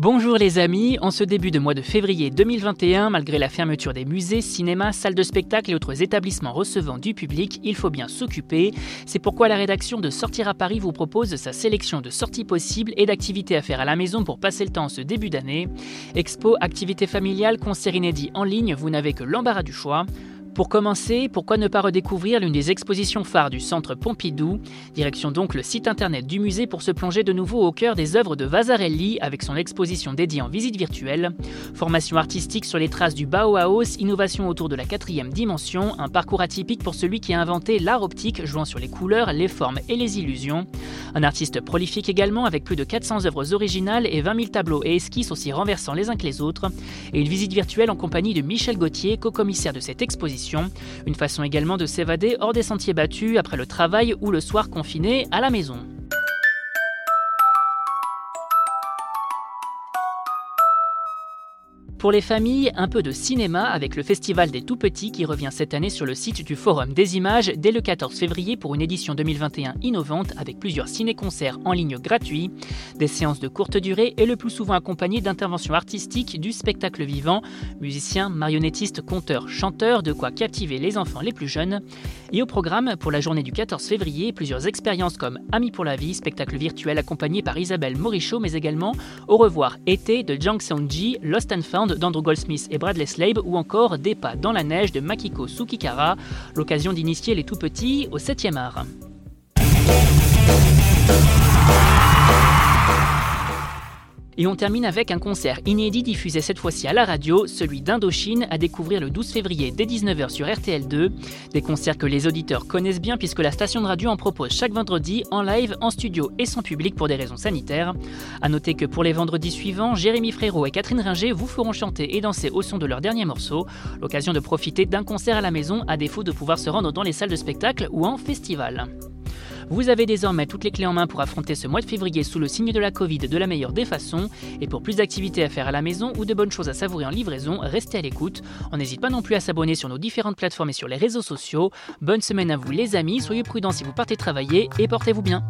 Bonjour les amis, en ce début de mois de février 2021, malgré la fermeture des musées, cinémas, salles de spectacle et autres établissements recevant du public, il faut bien s'occuper. C'est pourquoi la rédaction de Sortir à Paris vous propose sa sélection de sorties possibles et d'activités à faire à la maison pour passer le temps en ce début d'année. Expo, activités familiales, concerts inédits en ligne, vous n'avez que l'embarras du choix. Pour commencer, pourquoi ne pas redécouvrir l'une des expositions phares du centre Pompidou? Direction donc le site internet du musée pour se plonger de nouveau au cœur des œuvres de Vasarelli avec son exposition dédiée en visite virtuelle. Formation artistique sur les traces du Bauhaus, innovation autour de la quatrième dimension, un parcours atypique pour celui qui a inventé l'art optique jouant sur les couleurs, les formes et les illusions. Un artiste prolifique également avec plus de 400 œuvres originales et 20 000 tableaux et esquisses aussi renversants les uns que les autres. Et une visite virtuelle en compagnie de Michel Gauthier, co-commissaire de cette exposition une façon également de s'évader hors des sentiers battus après le travail ou le soir confiné à la maison. Pour les familles, un peu de cinéma avec le Festival des Tout-Petits qui revient cette année sur le site du Forum des Images dès le 14 février pour une édition 2021 innovante avec plusieurs ciné-concerts en ligne gratuits, des séances de courte durée et le plus souvent accompagnées d'interventions artistiques du spectacle vivant, musiciens, marionnettistes, conteurs, chanteurs, de quoi captiver les enfants les plus jeunes. Et au programme, pour la journée du 14 février, plusieurs expériences comme Amis pour la vie, spectacle virtuel accompagné par Isabelle Morichaud, mais également Au revoir été de Jang Seong-ji, Lost and Found d'Andrew Goldsmith et Bradley Slabe ou encore Des pas dans la neige de Makiko Sukikara, l'occasion d'initier les tout petits au 7e art. Et on termine avec un concert inédit diffusé cette fois-ci à la radio, celui d'Indochine, à découvrir le 12 février dès 19h sur RTL2. Des concerts que les auditeurs connaissent bien puisque la station de radio en propose chaque vendredi en live, en studio et sans public pour des raisons sanitaires. A noter que pour les vendredis suivants, Jérémy Frérot et Catherine Ringer vous feront chanter et danser au son de leur dernier morceau. L'occasion de profiter d'un concert à la maison à défaut de pouvoir se rendre dans les salles de spectacle ou en festival. Vous avez désormais toutes les clés en main pour affronter ce mois de février sous le signe de la Covid de la meilleure des façons. Et pour plus d'activités à faire à la maison ou de bonnes choses à savourer en livraison, restez à l'écoute. On n'hésite pas non plus à s'abonner sur nos différentes plateformes et sur les réseaux sociaux. Bonne semaine à vous les amis, soyez prudents si vous partez travailler et portez-vous bien.